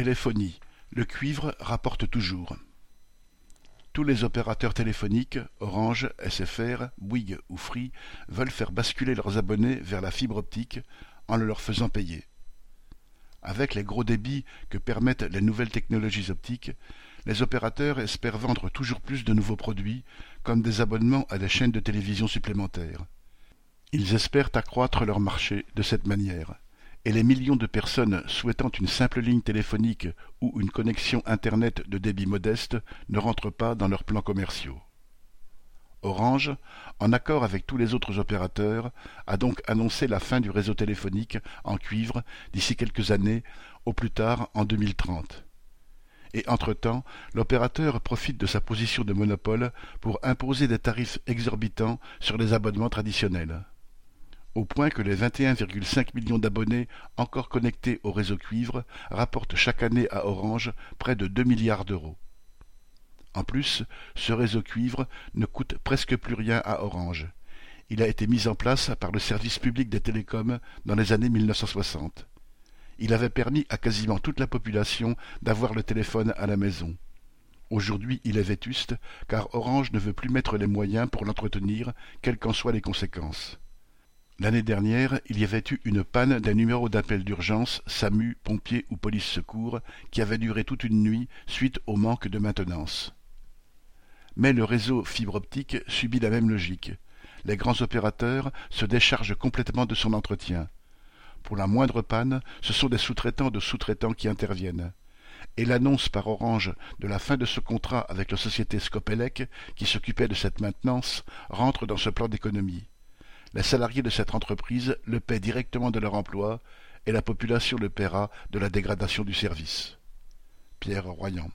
Téléphonie: le cuivre rapporte toujours. Tous les opérateurs téléphoniques, Orange, SFR, Bouygues ou Free, veulent faire basculer leurs abonnés vers la fibre optique en le leur faisant payer. Avec les gros débits que permettent les nouvelles technologies optiques, les opérateurs espèrent vendre toujours plus de nouveaux produits, comme des abonnements à des chaînes de télévision supplémentaires. Ils espèrent accroître leur marché de cette manière et les millions de personnes souhaitant une simple ligne téléphonique ou une connexion Internet de débit modeste ne rentrent pas dans leurs plans commerciaux. Orange, en accord avec tous les autres opérateurs, a donc annoncé la fin du réseau téléphonique en cuivre d'ici quelques années, au plus tard en 2030. Et entre-temps, l'opérateur profite de sa position de monopole pour imposer des tarifs exorbitants sur les abonnements traditionnels au point que les 21,5 millions d'abonnés encore connectés au réseau cuivre rapportent chaque année à Orange près de 2 milliards d'euros. En plus, ce réseau cuivre ne coûte presque plus rien à Orange. Il a été mis en place par le service public des télécoms dans les années 1960. Il avait permis à quasiment toute la population d'avoir le téléphone à la maison. Aujourd'hui, il est vétuste, car Orange ne veut plus mettre les moyens pour l'entretenir, quelles qu'en soient les conséquences. L'année dernière, il y avait eu une panne d'un numéro d'appel d'urgence, SAMU, pompiers ou police secours, qui avait duré toute une nuit suite au manque de maintenance. Mais le réseau fibre optique subit la même logique. Les grands opérateurs se déchargent complètement de son entretien. Pour la moindre panne, ce sont des sous-traitants de sous-traitants qui interviennent. Et l'annonce par Orange de la fin de ce contrat avec la société Scopelec, qui s'occupait de cette maintenance, rentre dans ce plan d'économie. Les salariés de cette entreprise le paient directement de leur emploi et la population le paiera de la dégradation du service. Pierre Royan